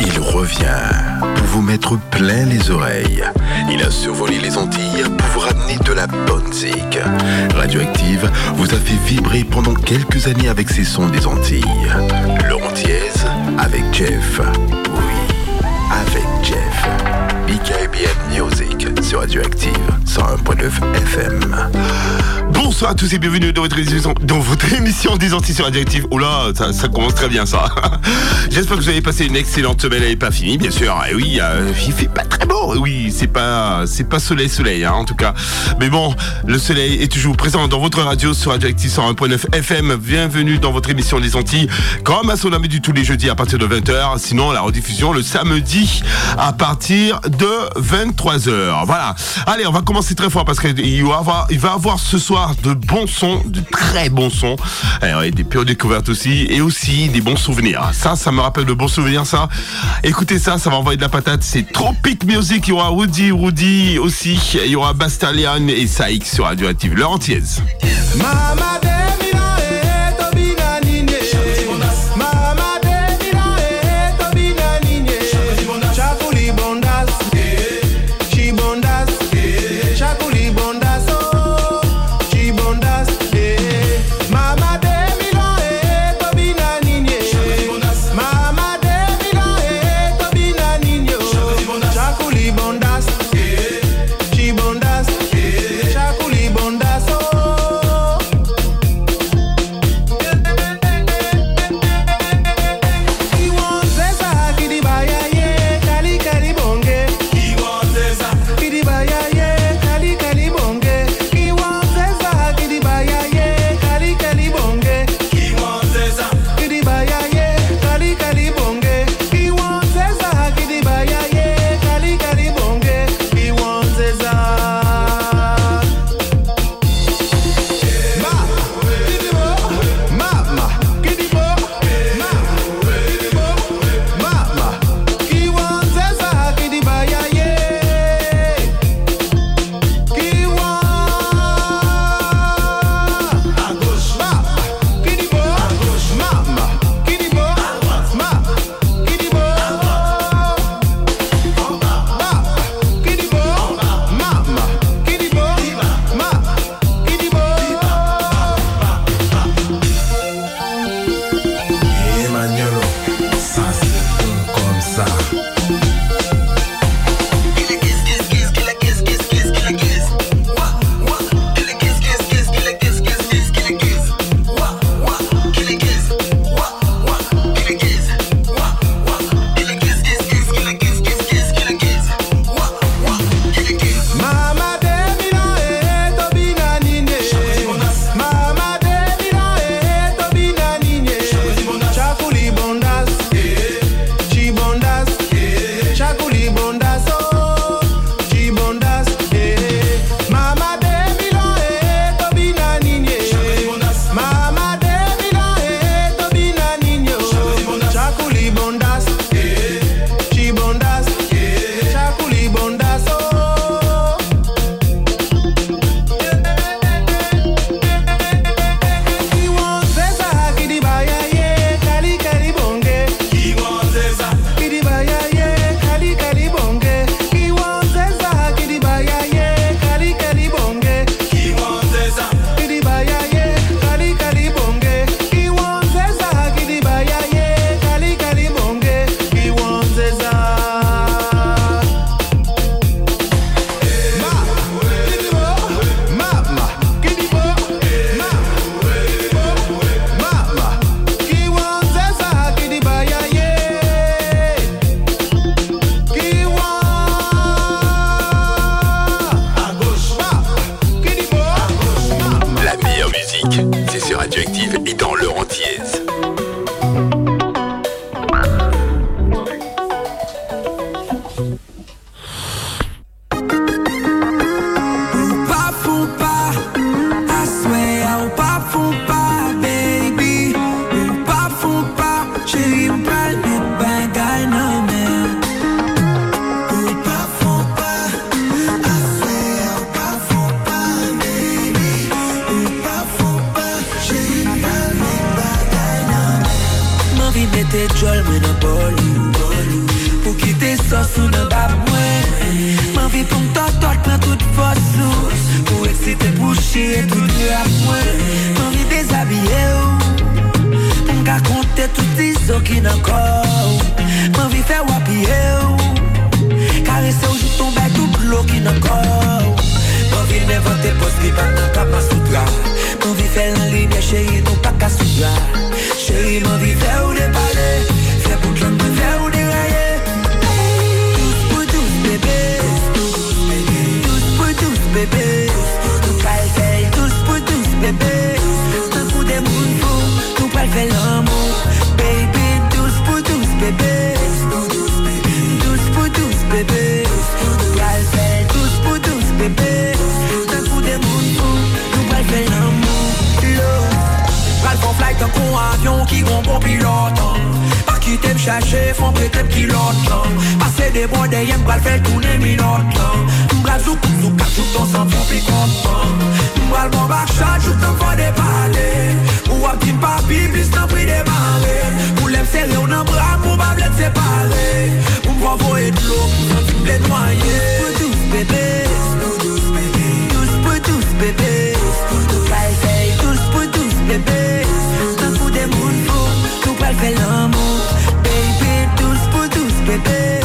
Il revient pour vous mettre plein les oreilles. Il a survolé les Antilles pour vous ramener de la bonne zik. Radioactive vous a fait vibrer pendant quelques années avec ses sons des Antilles. Laurent avec Jeff. Oui, avec Jeff. BKBN Music sur Radioactive 101.9 FM. Bonsoir à tous et bienvenue dans votre émission, dans votre émission des Antilles sur Radioactive. Oh là, ça, commence très bien ça. J'espère que vous avez passé une excellente semaine. Elle pas finie, bien sûr. Et oui, euh, il fait pas très beau. Oui, c'est pas, c'est pas soleil soleil, hein, en tout cas. Mais bon, le soleil est toujours présent dans votre radio sur Radioactive 101.9 FM. Bienvenue dans votre émission des Antilles, comme à son du tous les jeudis à partir de 20h. Sinon, la rediffusion le samedi à partir de 23h. Voilà. Allez, on va commencer très fort parce qu'il va avoir, avoir ce soir de bons sons, de très bons sons. Et des pures découvertes aussi et aussi des bons souvenirs. Ça, ça me rappelle de bons souvenirs, ça. Écoutez ça, ça va envoyer de la patate. C'est Tropic Music. Il y aura Woody, Woody aussi. Il y aura Bastalian et Saïk sur Radioactive. Leur entièse. Mama tem kilot lan Pase de bode yem bal fel toune minot lan Mbral zou kouk zou kak chouk ton san fou pi kontan Mbral bon bak chan chouk ton fwa de pale Ou ap tim papi pis nan pri de mare Pou lem sere ou nan bra mou bab let separe Ou mbravo et lo pou san tim ble noye Pou douz bebe Pou douz bebe Douz pou douz bebe Douz pou douz bebe Douz pou douz bebe Douz pou douz bebe Douz pou douz bebe Douz pou douz bebe que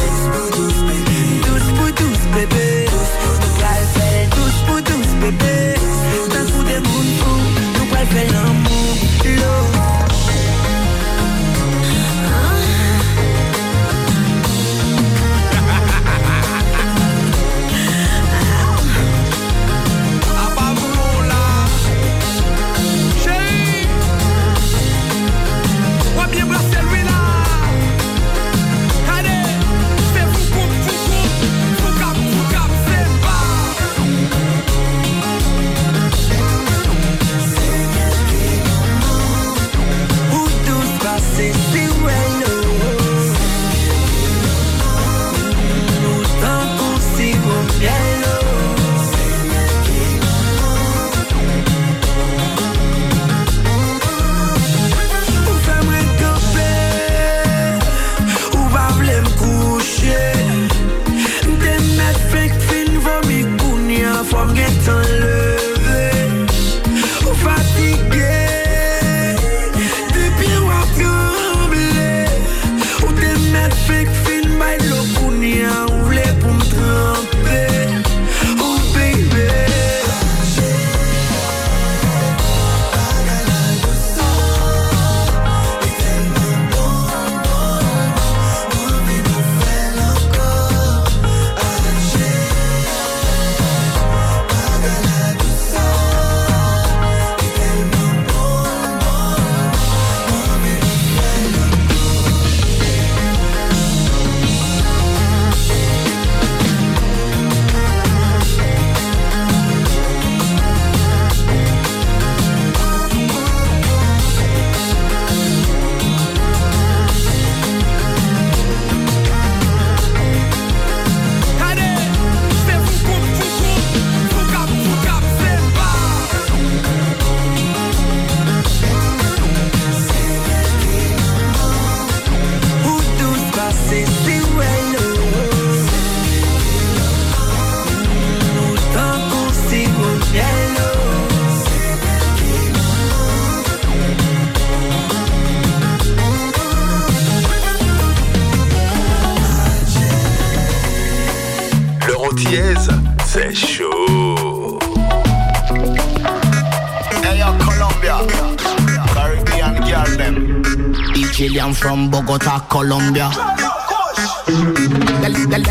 Chilean from Bogota, Colombia.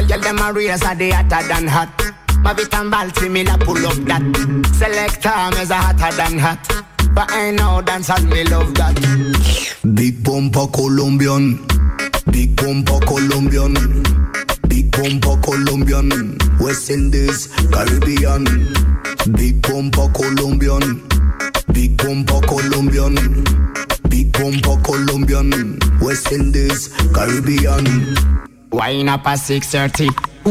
Tell them a race are they hotter than hot. Mavitan Balti, me la pull up that. Selector, me's a hotter than hot. But I know dancers, me love that. Big bumper Colombian. Big bumper Colombian. Big bumper Colombian. West Indies, Caribbean. Big bumper Colombian. Big bumper Colombian. Big bumper Colombian, West Indies, Caribbean. Wine up a 630.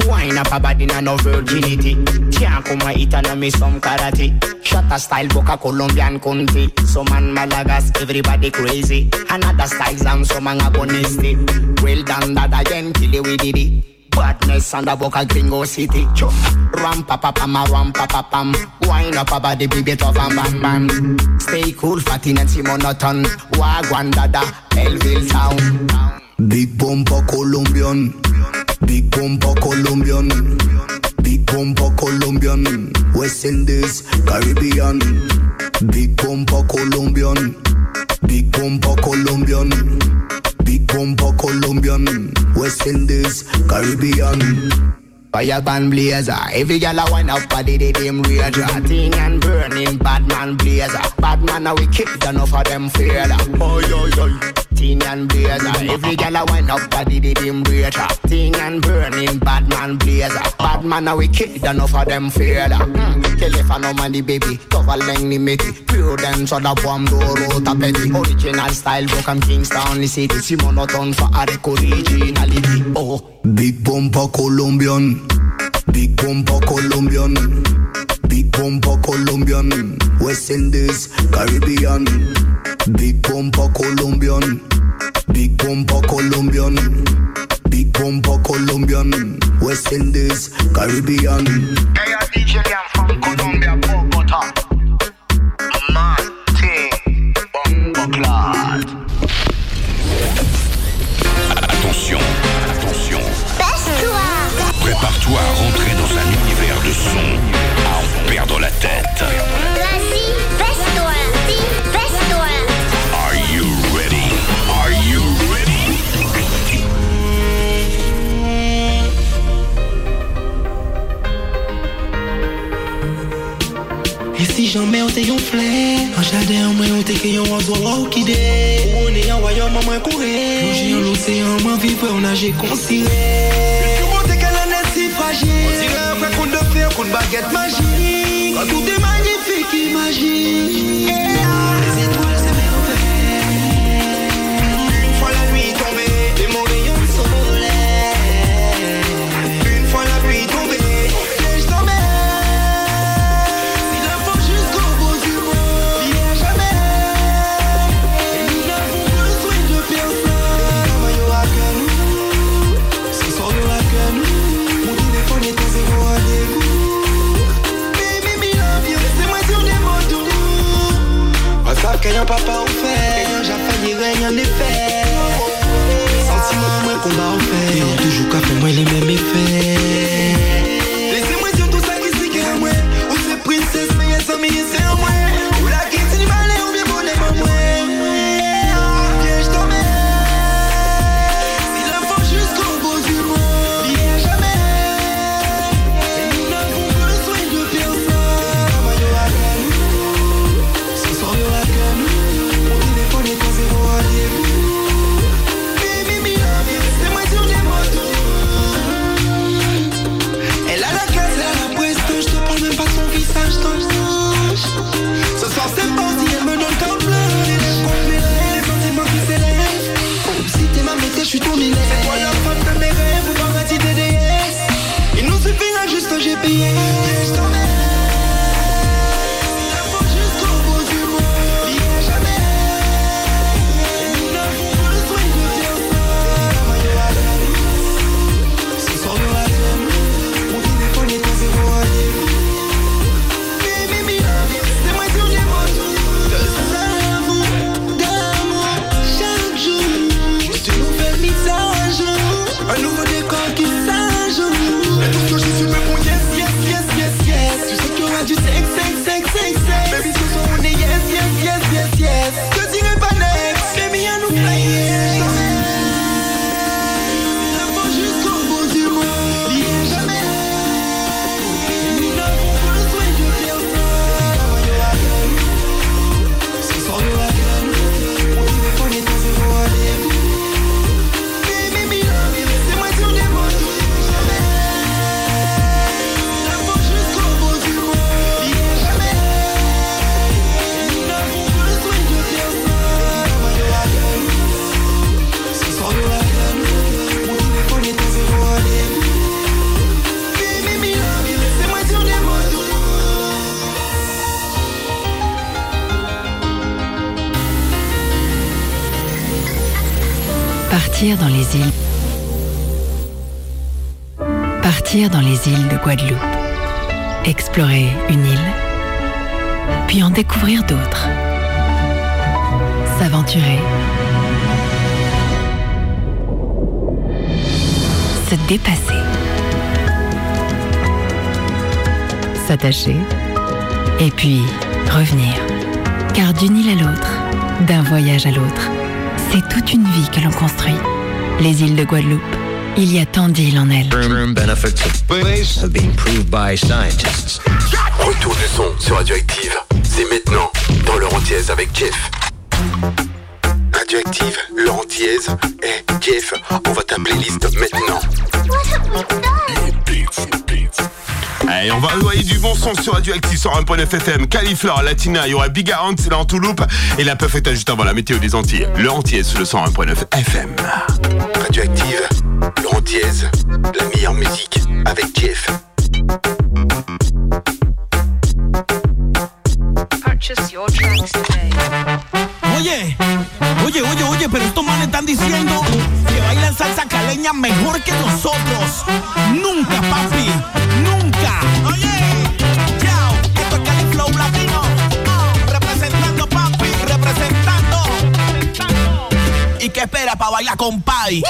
Wine up a body na no virginity. Can't come a eat and me some karate. Shot a style boca Colombian country. So man Malagas, everybody crazy. Another style's and some man agonistic. Well done that again, kill it we did it. Badness and the boca gringo city Cho. Ram pa pa pam a ram pa pa pam Wine up a body baby to bam bam bam Stay cool fatty Nancy monoton Wagwan dada Elville town Big bumper Colombian. Big bumper Colombian. Big bumper Colombian. West Indies, Caribbean. Big bumper Colombian. Big bumper Colombian. Big bumper Colombian. West Indies, Caribbean. Fire band blazer. Every gal a wine up body they them rage Thing and burning bad man blazer. Bad man a wicked enough of them fear that. Oh yo yo Thing and blazer. Every gal a wine up body they them rage Thing and burning bad man blazer. Bad man a wicked enough of them fear that. Mm. Tell if I no money baby. Cover leng ni meti Pure them so the bomb door tapeti Original style book I'm Kingston the city. See monotone for a record originality bumper Colombian. Big bumper Colombian. Big bumper Colombian. West Indies, Caribbean. Big bumper Colombian. Big bumper Colombian. Big bumper Colombian. West Indies, Caribbean. Hey, DJ Liam from Colombia, à rentrer dans un univers de son à en perdre la tête. Vas-y, baisse-toi, dis, baisse-toi. Are you ready? Are you ready? E si jamais on te yon flair An jardin mwen on te ke yon Ou on est en royaume mwen koure Plonger en l'océan mwen vivre on nage consiré conte de baguette magique. Quand tout est magnifique, imagine Les Un papa au fait, j'ai failli rien en effet. Sentiment, moi, combat en fait. Et on toujours qu'à faire moi les Partir dans les îles. Partir dans les îles de Guadeloupe. Explorer une île, puis en découvrir d'autres. S'aventurer. Se dépasser. S'attacher. Et puis revenir. Car d'une île à l'autre, d'un voyage à l'autre, c'est toute une vie que l'on construit. Les îles de Guadeloupe. Il y a tant d'îles en elles. Retour du son sur Radioactive. C'est maintenant dans leur entièse avec Jeff. Radioactive, Laurentiaise. Eh, hey, Jeff, on va ta playlist maintenant. On va envoyer du bon son sur Radioactive sur 1.9fm. Califlore, Latina, il y aura Big Ant, c'est là en Et la puff est juste avant la météo des Antilles. Le Antilles, le 101.9 FM. Radioactive, le Antilles, la meilleure musique avec Jeff. Purchase your tracks. Oye, oye, oye, oye, pero estos manes están diciendo que bailan salsa caleña mejor que nosotros. Nunca, papi. a bailar con Paddy.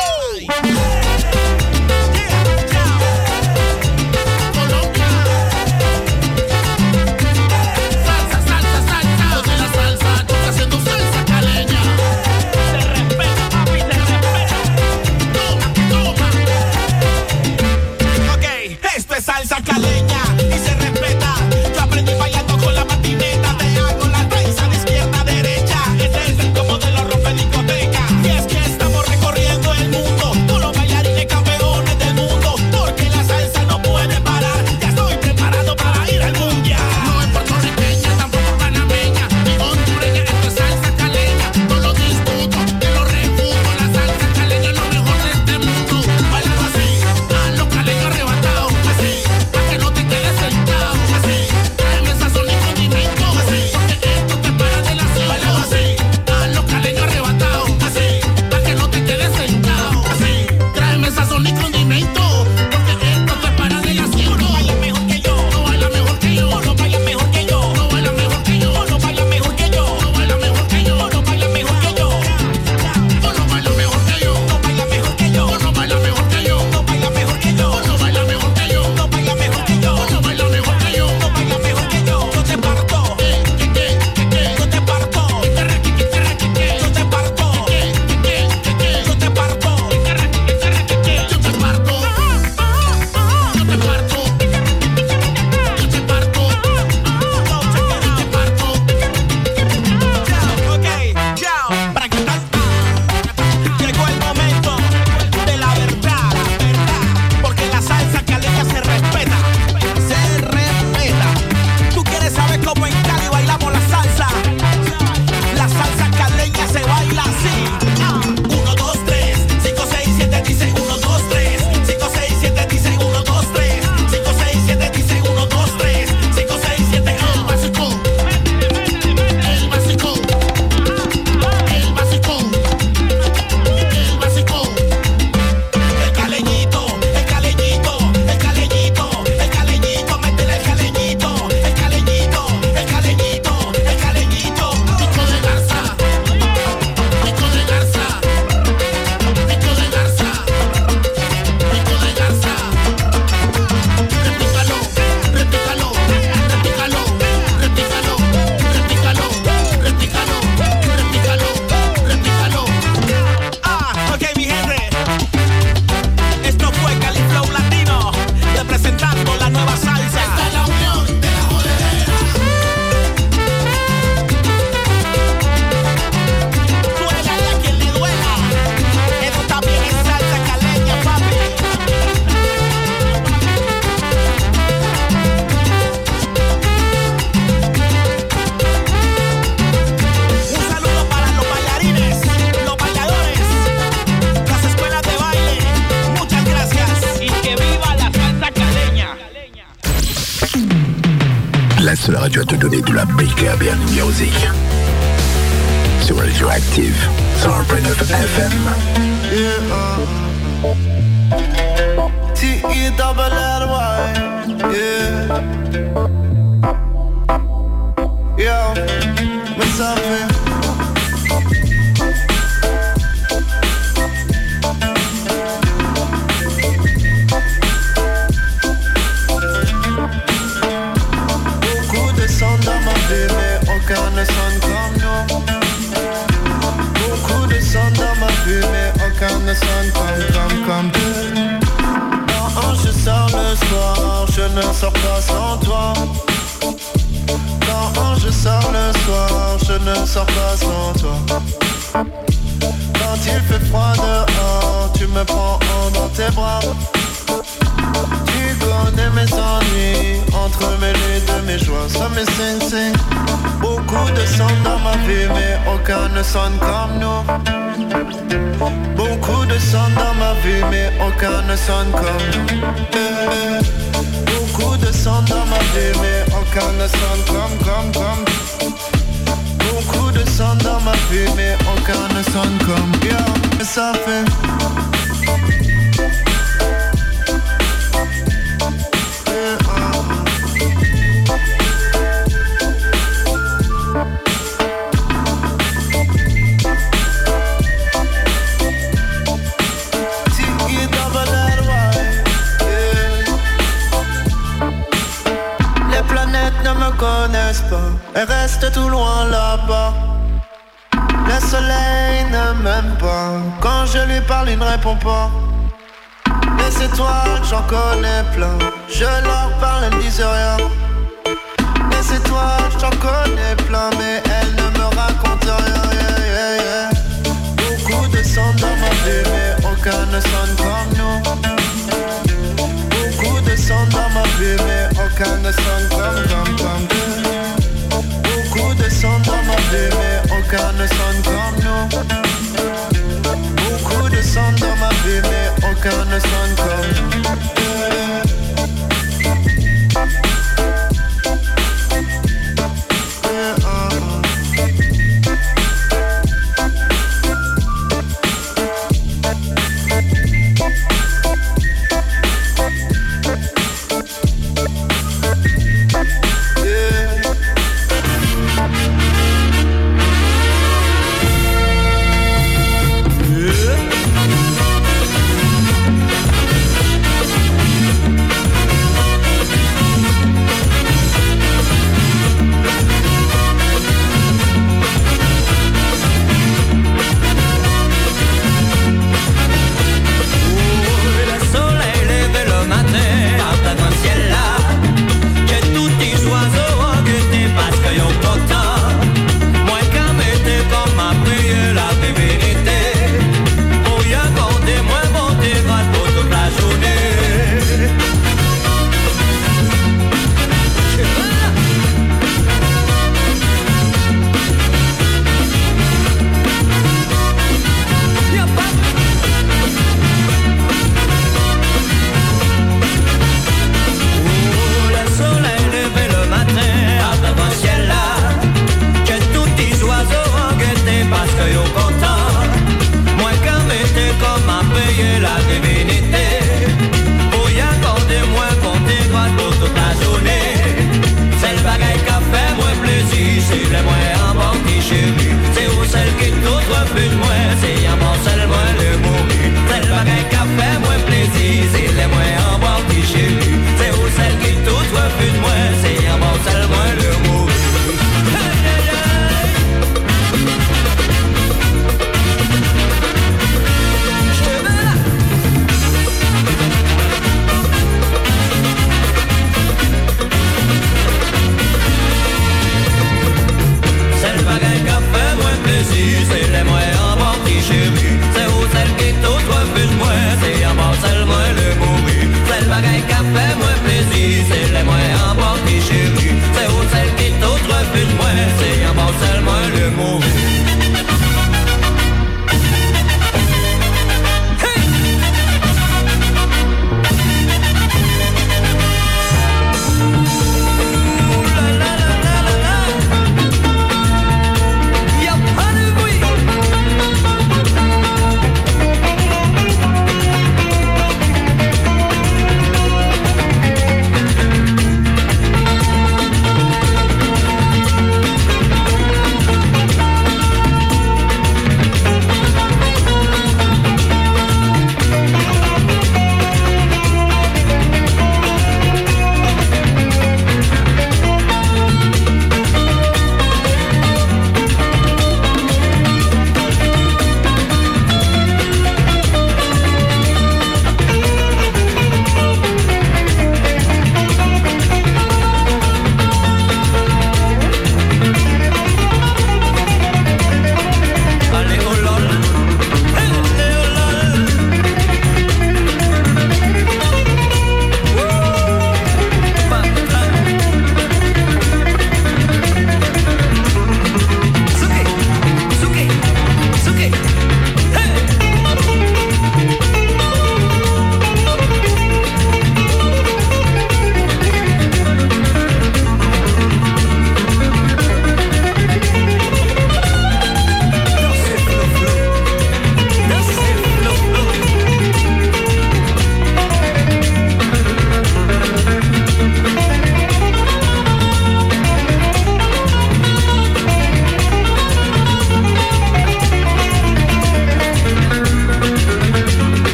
Ne sors pas sans toi. Quand je sors le soir, je ne sors pas sans toi. Quand il fait froid dehors, tu me prends dans tes bras. Tu connais mes ennuis, entremêlés de mes joies, ça me sing. Beaucoup de sons dans ma vie, mais aucun ne sonne comme nous. Beaucoup de sons dans ma vie, mais aucun ne sonne comme nous. De sons dans ma vie, mais aucun ne sonne comme, comme, comme. Beaucoup de sons dans ma vie, mais aucun ne sonne comme. Yeah, ça fait. Tout loin là-bas. Le soleil ne m'aime pas, quand je lui parle il ne répond pas. Les étoiles j'en connais plein, je leur parle, elles ne disent rien. Les étoiles j'en connais plein, mais elles ne me racontent rien. yeah, yeah, yeah. Beaucoup de sons vie, mais aucun ne sonne comme nous. Beaucoup de sons dans ma vie, mais aucun ne sonne comme, comme, mais aucun ne sonne comme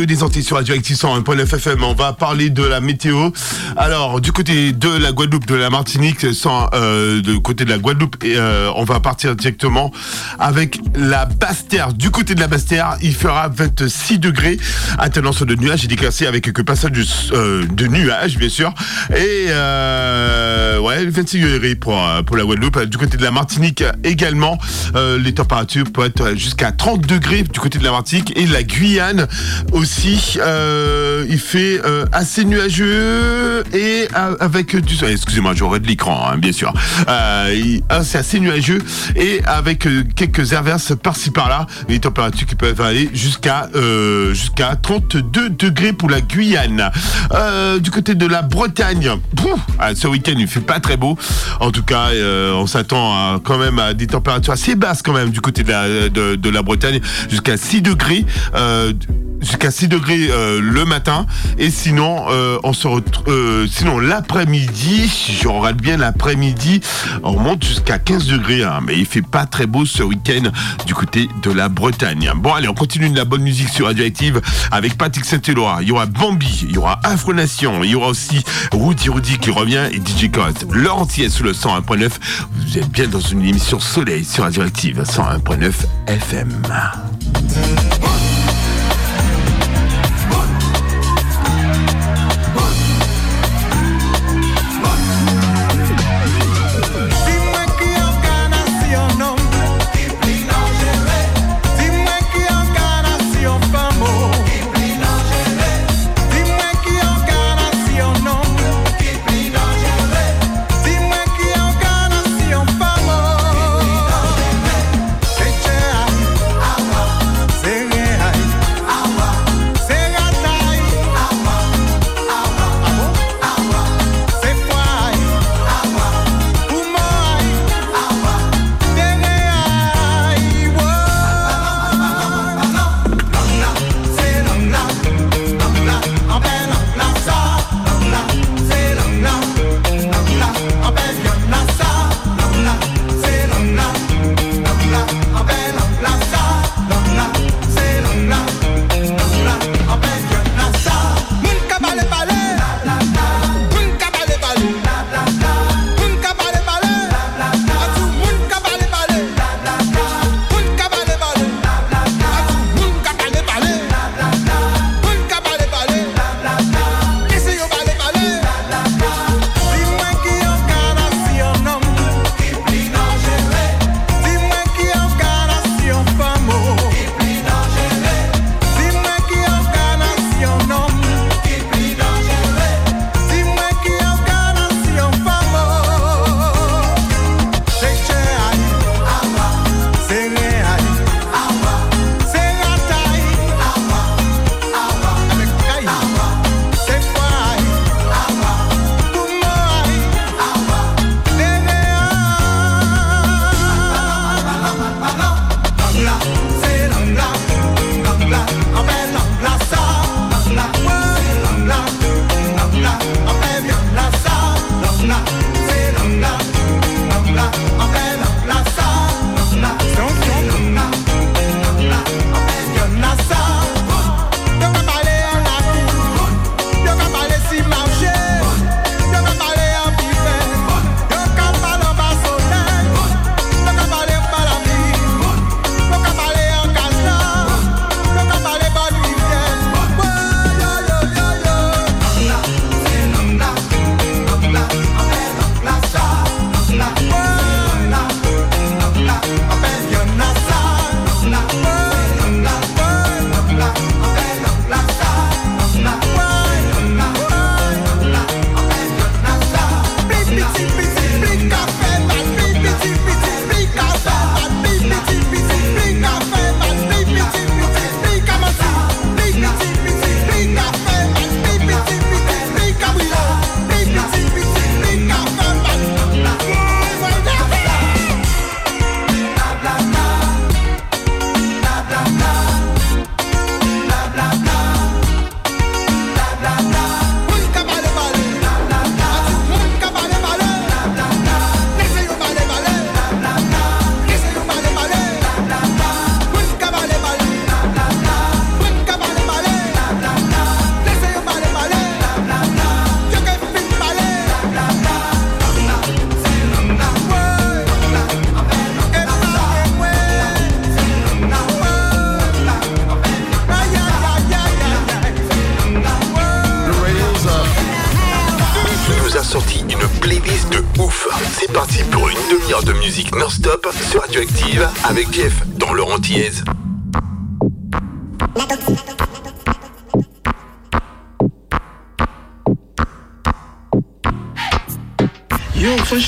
des Antilles sur Radioactive 101.9 FM, on va parler de la météo. Alors, du côté de la Guadeloupe, de la Martinique, sans, euh, côté de la Guadeloupe, et, euh, on va partir directement avec la Basse-Terre. Du côté de la Basse-Terre, il fera 26 degrés à tendance de nuages et avec quelques passages de, euh, de nuages, bien sûr. Et ouais, 26 degrés pour, la Guadeloupe. Du côté de la Martinique également, les températures peuvent être jusqu'à 30 degrés du côté de la Martinique et la Guyane aussi. euh, il fait euh, assez nuageux et avec du. Excusez-moi, j'aurais de l'écran, hein, bien sûr. Euh, ah, c'est assez nuageux et avec quelques averses par-ci par-là. Les températures qui peuvent aller jusqu'à jusqu'à 32 degrés pour la Guyane. Du côté de la Bretagne, ah, ce week-end il fait pas très beau. En tout cas, on s'attend quand même à des températures assez basses quand même du côté de la, de, la Bretagne, jusqu'à 6 degrés. Jusqu'à 6 degrés euh, le matin. Et sinon euh, on se euh, sinon l'après-midi si je regarde bien l'après-midi on monte jusqu'à 15 degrés hein, mais il fait pas très beau ce week-end du côté de la Bretagne. Bon allez on continue de la bonne musique sur Radioactive avec Patrick Saint-Éloi il y aura Bambi il y aura Afro Nation il y aura aussi Rudy Rudy qui revient et DJ leur entier sous le 101.9 vous êtes bien dans une émission Soleil sur Radioactive 101.9 FM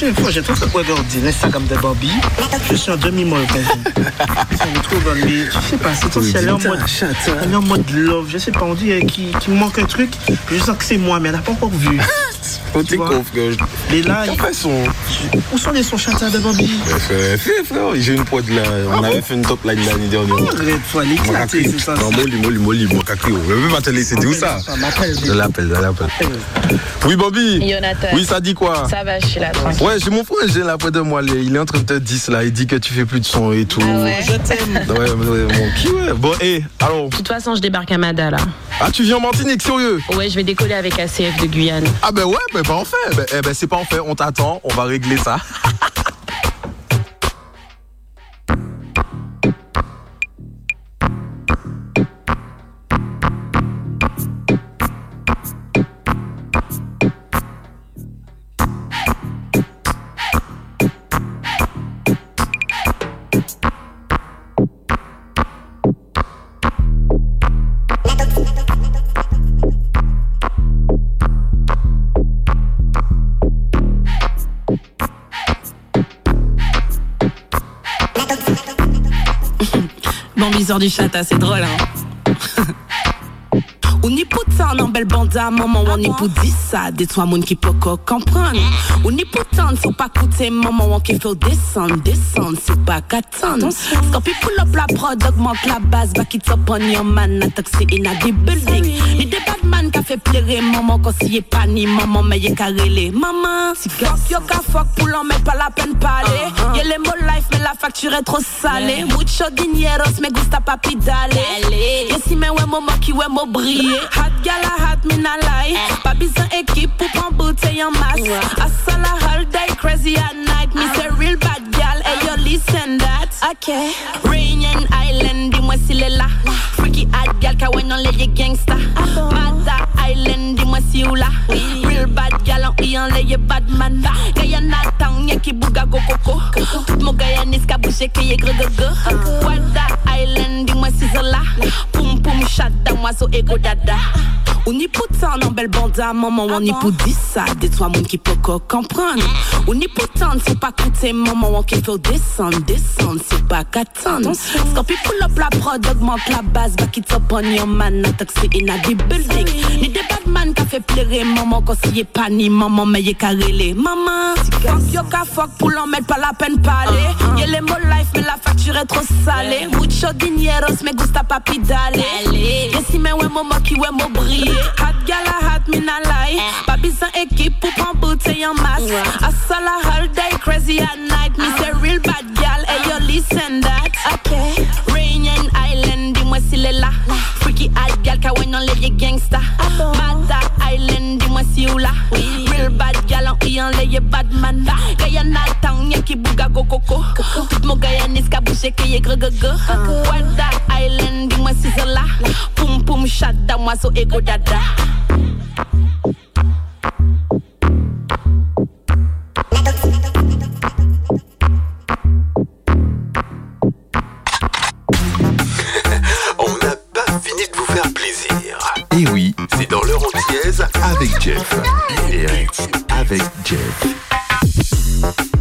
Une fois, j'ai trop regardé l'Instagram de Bobby. Je suis en demi-molle. Ça me trouve, mais je sais pas, c'est comme si elle est en mode, elle est en mode love. Je sais pas, on dit qu'il qu'il me manque un truc. Je sens que c'est moi, mais elle n'a pas encore vu. Oh, vois con, frère. Et là, Après, son. où sont les sons chanteurs de Bobby Frère, frère, j'ai une pote là. On avait fait une top line l'année dernière. Arrête, faut aller éclater, c'est ça. Non, molly, molly, molly, mon cacrio. Je vais pas te laisser dire où ça. Je l'appelle, je l'appelle. Oui, Bobby. Jonathan. Oui, ça dit quoi? Ça va, je suis là, tranquille. Ouais, j'ai mon frère, j'ai là près de moi. Il est en train de te dire là. Il dit que tu fais plus de son et tout. Ah ouais. Je t'aime. Ouais, ouais, ouais, mon qui, ouais. Bon, et alors. De toute façon, je débarque à Mada, là. Ah, tu viens en Martinique, sérieux? Ouais, je vais décoller avec ACF de Guyane. Ah, ben ouais, ben pas en fait. Ben, eh ben, c'est pas en fait. On t'attend. On va régler ça. Du chat, c'est drôle, hein. On y pour ça, non, belle banda, maman, on y pour dire ça, des trois moun qui peut comprendre. On y pour tant, faut pas coûter, maman, on qui fait descendre, descendre, c'est pas qu'attendre. Scorpi pull up la prod, augmente la base, back it up on your man, attack c'est in a the building. Ni des bad man qui fait plaire, maman, est pas ni maman, qu'à rêler. Maman, fuck yo ka fuck, pour l'en mettre pas la peine parler. Y'a les mots life, mais la facture est trop salée. Mucho dineros, me gusta papi dale. Y'a si mais ouais, maman qui ouais, mo briller. Hot gala, hot, me na lie. Pas besoin équipe pour prendre bouteille en masse. Asala all day, crazy at night. Me say uh-huh. real bad gal, hey yo, listen that. Okay. Rainian Island, dis-moi s'il est là. Hot gal, ka ouais non les gangsta. Mata Island, dis-moi si ou là. Real bad gal, en y en les bad man. Guyana town, y'a qui bouga go coco. Tout mon Guyanese ka bouché que y'a gre go go. Wada Island, dis-moi si c'est là. Poum poum chat dans moi so ego dada. On y pour tant, non belle banda, maman, on y pour dire ça. Des trois moun qui peut comprendre. On y pour tant, faut pas coûter, maman, on qui fait descendre, descendre, c'est pas qu'attendre. Scorpi pull up la prod, augmente la base, back it up on your man, attack c'est in a the building. Ni des bad man qui fait plaire, maman, quand s'y est pas ni maman, y'a qu'à rêler. Maman, fuck yo ka fuck, pour l'en mettre pas la peine parler. Y'a les mots life, mais la facture est trop salée. Mucho dineros, me gusta papi dale. Y'a si mais ouais, maman qui ouais, mo briller. Hot gala, hot, me na lie. Pas besoin équipe pour prendre bouteille en masse. Asala all day, crazy at night. Me say real bad gal, hey yo, listen that. Okay. Rainian Island, dis-moi s'il est là. Freaky hot gal, ka ouais non les gangsta. Mata Island, dis-moi si ou là. Real bad gal, en y en les bad man. Guyana town, y'a qui bouga go coco. Tout mon Guyanese ka bouché que y'a gre go go. Wada Island, dis-moi si c'est là. Poum poum chat dans moi ego dada. Et oui, c'est dans leur antillaise avec Jeff. Direct avec Jeff.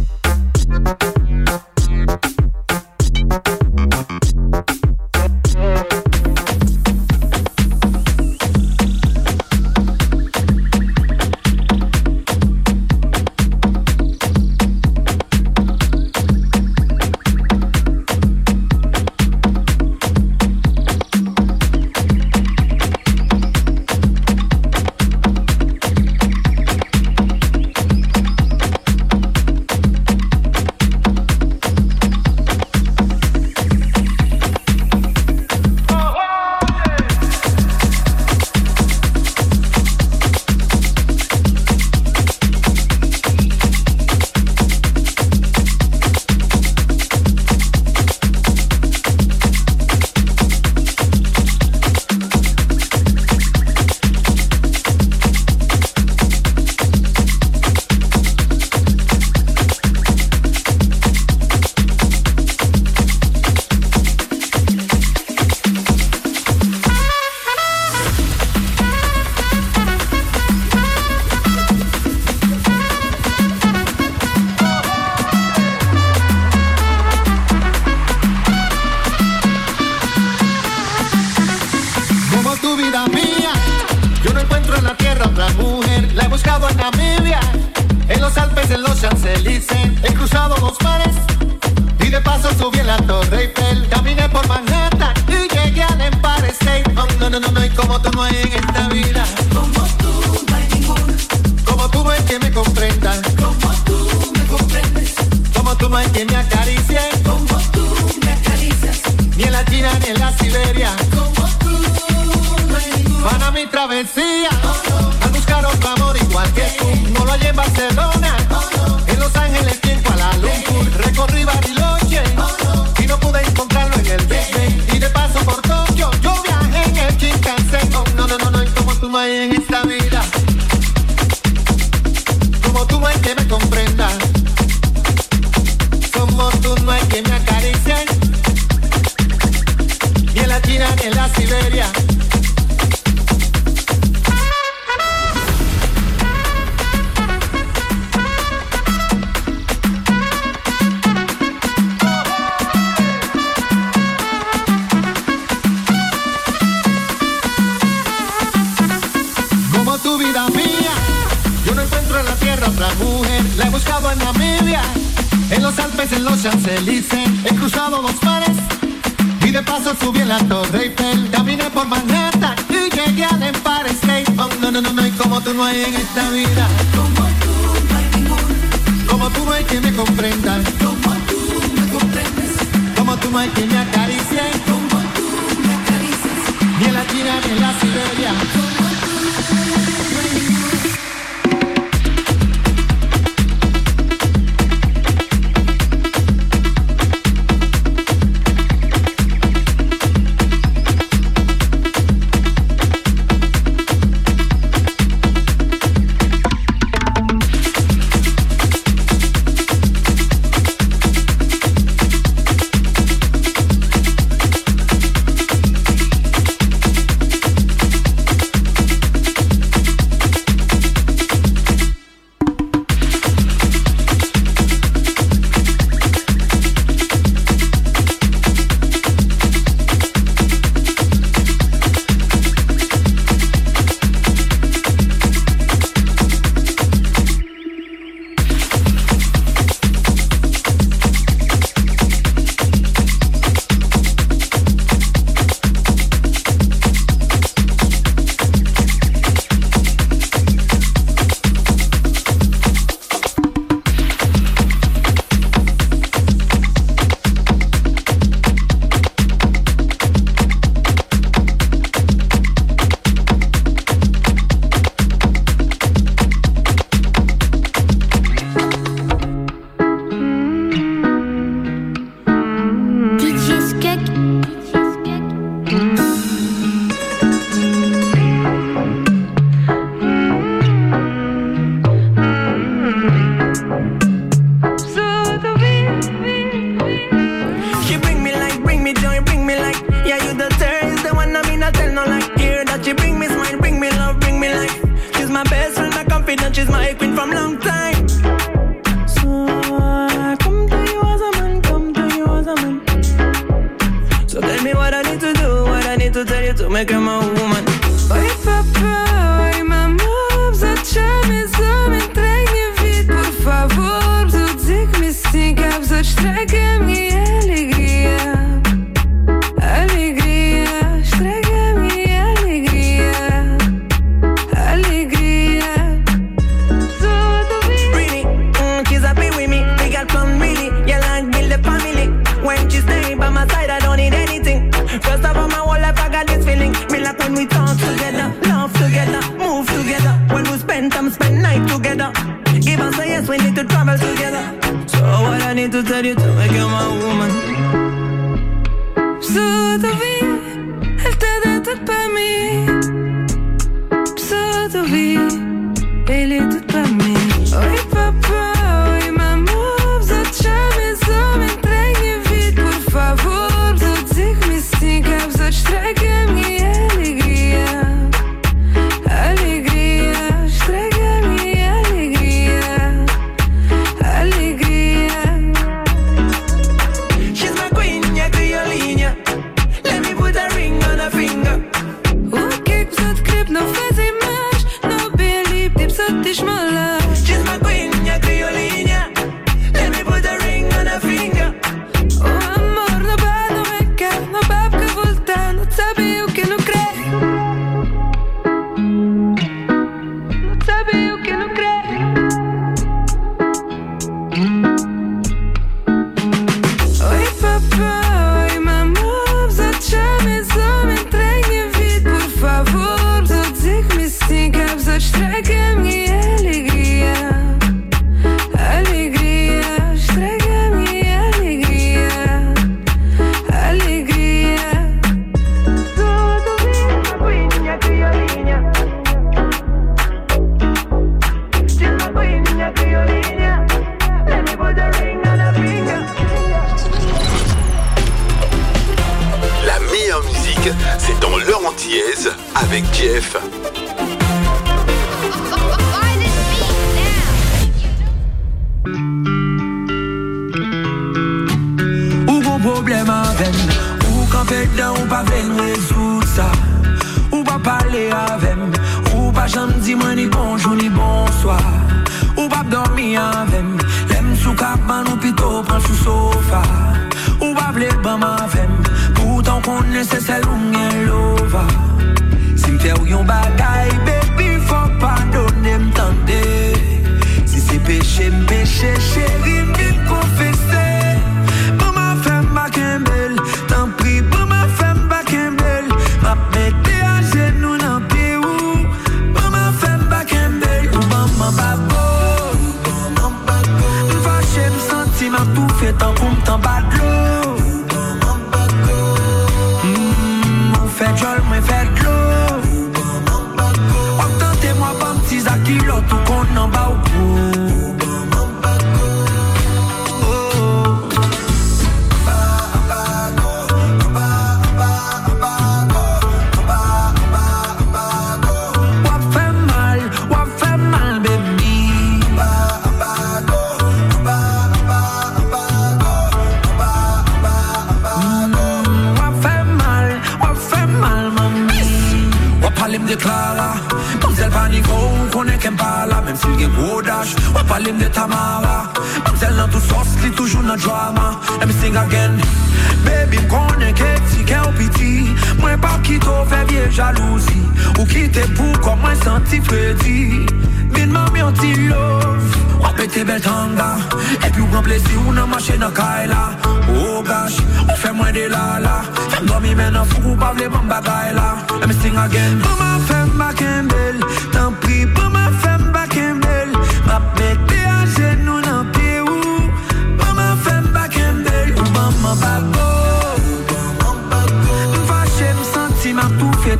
mi avem Lem sou kapman ou pito pran sou sofa. Ou bable ba ma vem. Poutan konen se sel ou mwen lova.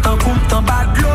tan koum tan bad lo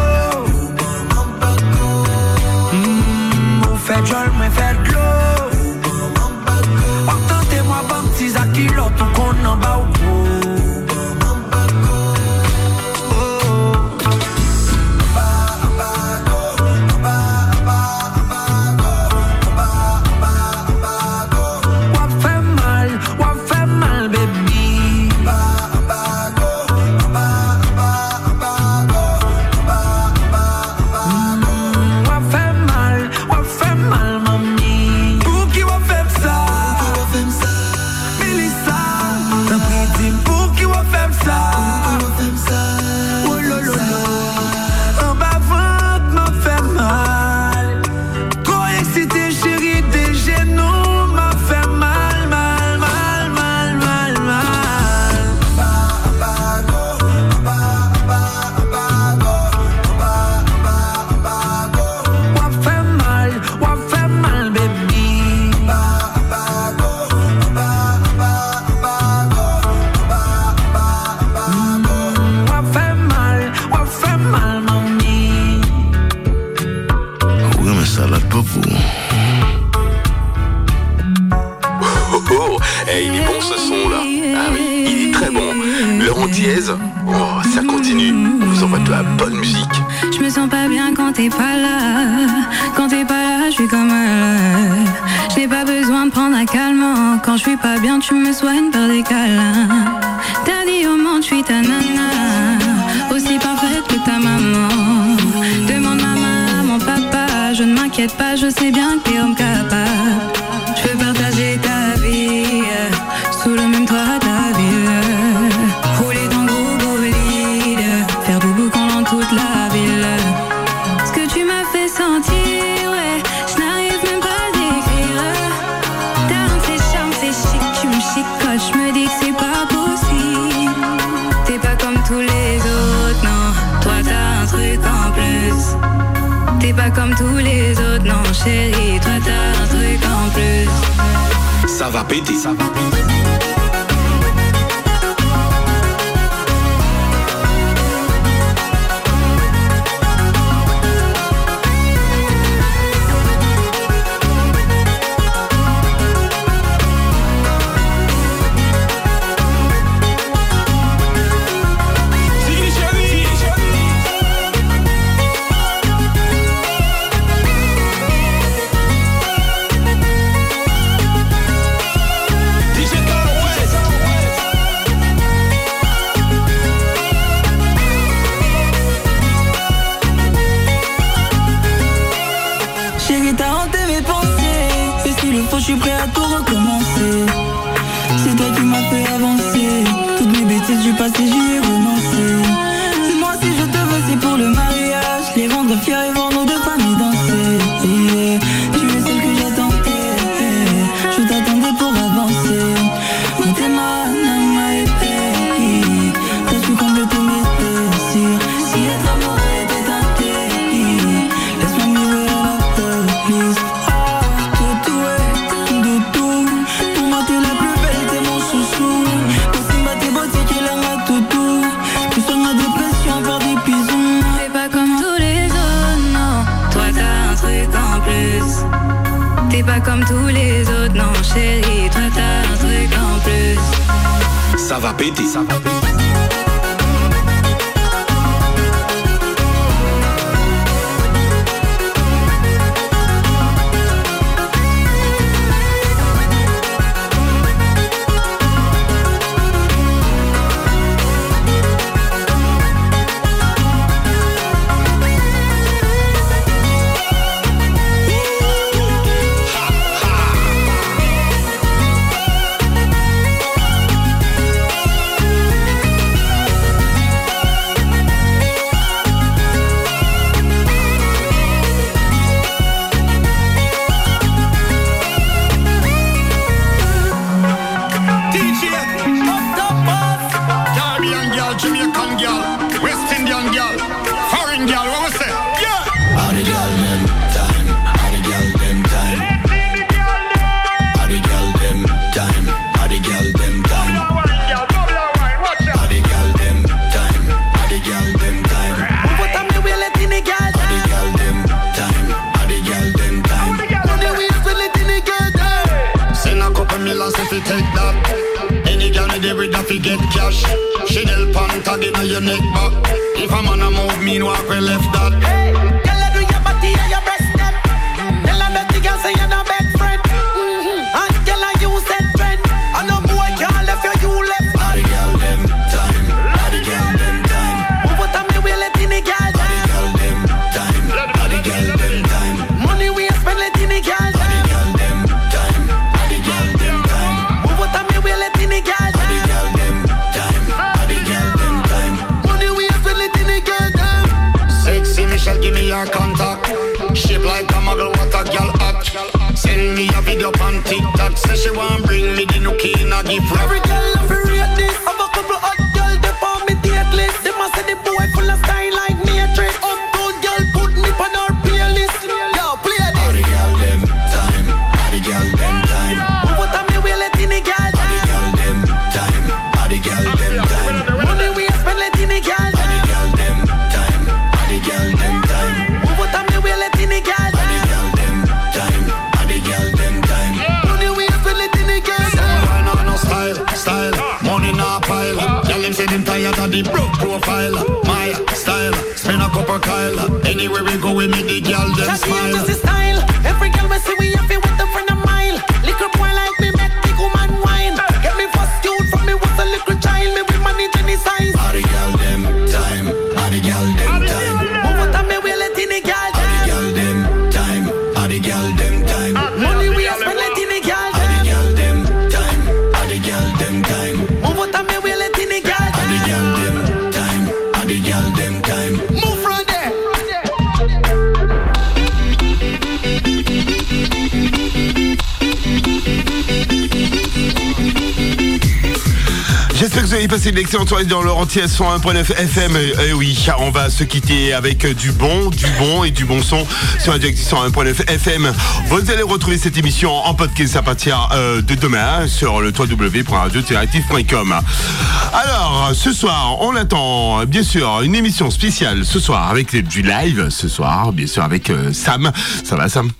je sais bien que t'es homme capable. chérie, toi t'as un truc en plus. Ça va péter, ça va péter. Sava Peti. Sava Peti. January Passé une soirée dans le entier 101.9 FM. Et, oui, on va se quitter avec du bon, du bon et du bon son sur Radioactive 101.9 FM. Vous allez retrouver cette émission en podcast à partir euh, de demain sur le www.radio-active.com. Alors, ce soir, on attend bien sûr une émission spéciale ce soir avec du live ce soir, bien sûr avec euh, Sam. Ça va Sam?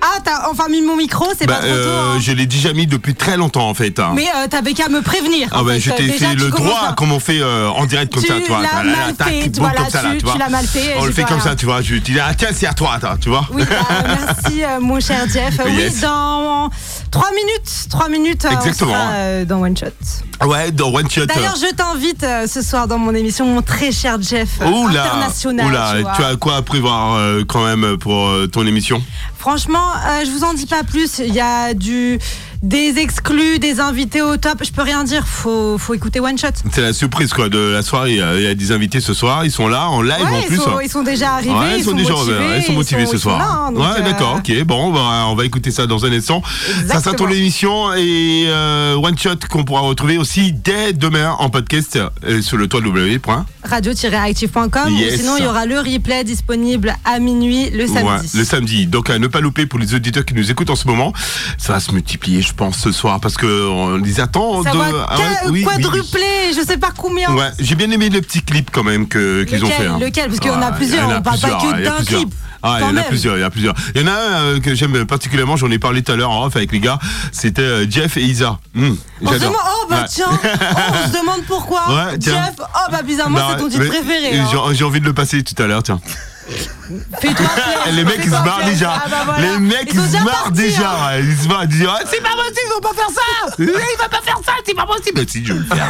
Ah, t'as enfin mis mon micro, c'est Bah, pas trop tôt. euh, hein. Je l'ai déjà mis depuis très longtemps en fait. hein. Mais euh, t'avais qu'à me prévenir. Ah en ben fait. je t'ai Déjà, fait tu le commences droit à- comme on fait euh, en direct comme Tu ça, tu vois. l'as Là, là, mal tac, fait, boum, voilà, comme ça, là, tu- tu vois. tu l'as mal fait, On le fait comme ça, tu vois. Je dis ah tiens c'est à toi, attends, tu vois. Oui, bah, merci euh, mon cher Jeff. Euh, Yes. Oui, dans 3 minutes, 3 minutes, euh, Exactement. on sera euh, dans One Shot. Ouais, dans One Shot. D'ailleurs, je t'invite euh, ce soir dans mon émission, mon très cher Jeff, euh, Oula, international. oula, tu vois. tu as quoi à prévoir euh, quand même pour euh, ton émission? Franchement, euh, je vous en dis pas plus. Il y a du des exclus, des invités au top. Je peux rien dire. Faut faut écouter One Shot. C'est la surprise quoi de la soirée. Il y a des invités ce soir, ils sont là en live Ouais, en ils plus. sont, ils sont déjà arrivés. Ouais, ils, sont déjà motivés. ils sont motivés ce ils sont soir. là, hein, ouais, euh, d'accord, ok. Bon, bah, on va écouter ça dans un instant. Ça sera ton Exactement. émission et euh, One Shot qu'on pourra retrouver aussi dès demain en podcast euh, sur le toit www. radio-active.com Yes. ou sinon il y aura le replay disponible à minuit le samedi. Ouais, le samedi. Donc à ne pas louper pour les auditeurs qui nous écoutent en ce moment. Ça va se multiplier. Je pense, ce soir, parce que on les attend. Ça de- va Ah ouais, qua- oui, oui, quadrupler, je sais pas combien. Ouais, j'ai bien aimé le petit clip quand même qu'ils ont fait. hein. Lequel Parce qu'il y en a plusieurs, il y en a on parle pas que il y a d'un clip. Ah, il y en a plusieurs, il y a plusieurs. Il y en a un euh, que j'aime particulièrement, j'en ai parlé tout à l'heure en off avec les gars, c'était euh, Jeff et Isa. Hum, On se demande, oh bah Ouais. tiens, oh, on se demande pourquoi. Ouais. Jeff, oh bah bizarrement, Bah, c'est ton titre préféré. hein. J'ai envie de le passer tout à l'heure, tiens. Fais-toi plaisir. Les mecs ils se plaisir. déjà. Ah bah voilà. Les mecs Ils se partis, déjà. hein. Ils se marrent, ils disent Ah, c'est pas possible, ils vont pas faire ça. Il va pas faire ça, c'est pas possible. Mais si je vais le faire.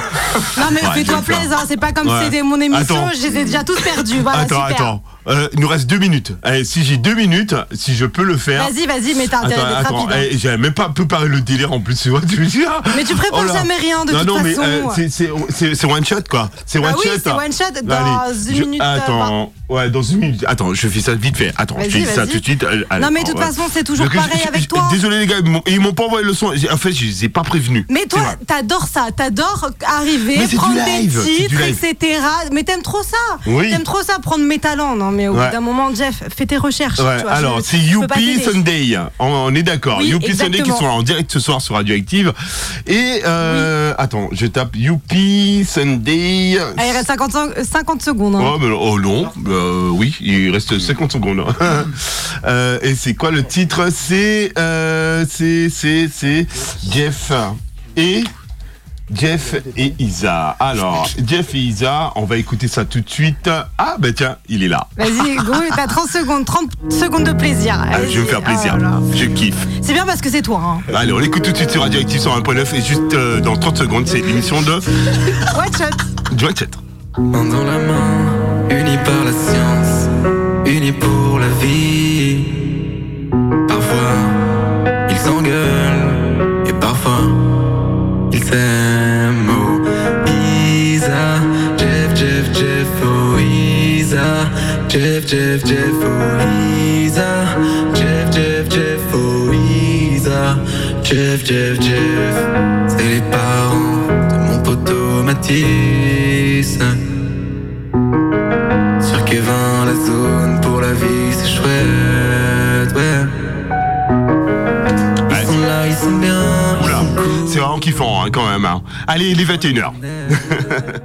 Non mais Ouais, fais-toi plaisir, c'est pas comme Ouais. si c'était mon émission, Attends. je les ai déjà tous perdus. Voilà, attends, super. attends. Euh, il nous reste deux minutes. Allez, si j'ai deux minutes, si je peux le faire. Vas-y, vas-y, mais t'as intérêt Attends, d'être rapide. hein. eh, j'avais même pas préparé le délire en plus, tu vois, tu me dis, ah, Mais tu prépares oh jamais rien, de non, toute non, mais façon. euh, c'est- c'est c'est- one shot quoi. C'est Bah one oui, shot. c'est one shot dans Allez, une je- minute, euh, Attends, ouais, dans une minute. Attends, je fais ça vite fait. Attends, je Vas-y, fais ça tout de suite. euh, allez, Non, mais de toute façon, c'est toujours Donc, pareil je- avec je- toi. Désolé les gars, ils m'ont- pas envoyé le son. En fait, je les ai pas prévenus. Mais toi, t'adores ça, t'adores arriver, Mais prendre des titres, etc. Mais t'aimes trop ça. T'aimes trop ça, prendre mes talents. Non, mais au Ouais. bout d'un moment, Jeff, fais tes recherches. Ouais, tu vois, alors c'est Youpi. Sunday. On, on est d'accord. Oui, Youpi Sunday qui sont en direct ce soir sur Radioactive. Et euh, attends, je tape Youpi Sunday. Ah, il reste 50, sec- 50 secondes. hein. Oh, mais, oh non, euh, oui, il reste 50 secondes. Euh, et c'est quoi le titre? C'est euh, c'est c'est c'est Jeff et Jeff et Isa. Alors, Jeff et Isa, on va écouter ça tout de suite. Ah bah tiens, il est là. Vas-y, Gros, t'as 30 secondes, 30 secondes de plaisir. Ah, je vais me faire plaisir. Ah là là. Je kiffe. C'est bien parce que c'est toi. Hein. Allez, on l'écoute tout de suite sur Radioactive 101.9 et juste euh, dans 30 secondes, c'est l'émission de Watch out. Joy Chat. Main dans la main, unis par la science, unis pour la vie. Parfois, ils s'engueulent Jeff, Jeff, Jeff, oh, Isa, Jeff, Jeff, Jeff, oh, Isa, Jeff, Jeff, Jeff, oh, Isa, Jeff, Jeff, Jeff. C'est les parents de mon poteau Matisse. Sur Kevin, la zone pour la vie, c'est chouette, kiffant hein, quand même. hein. Allez, il est 21h.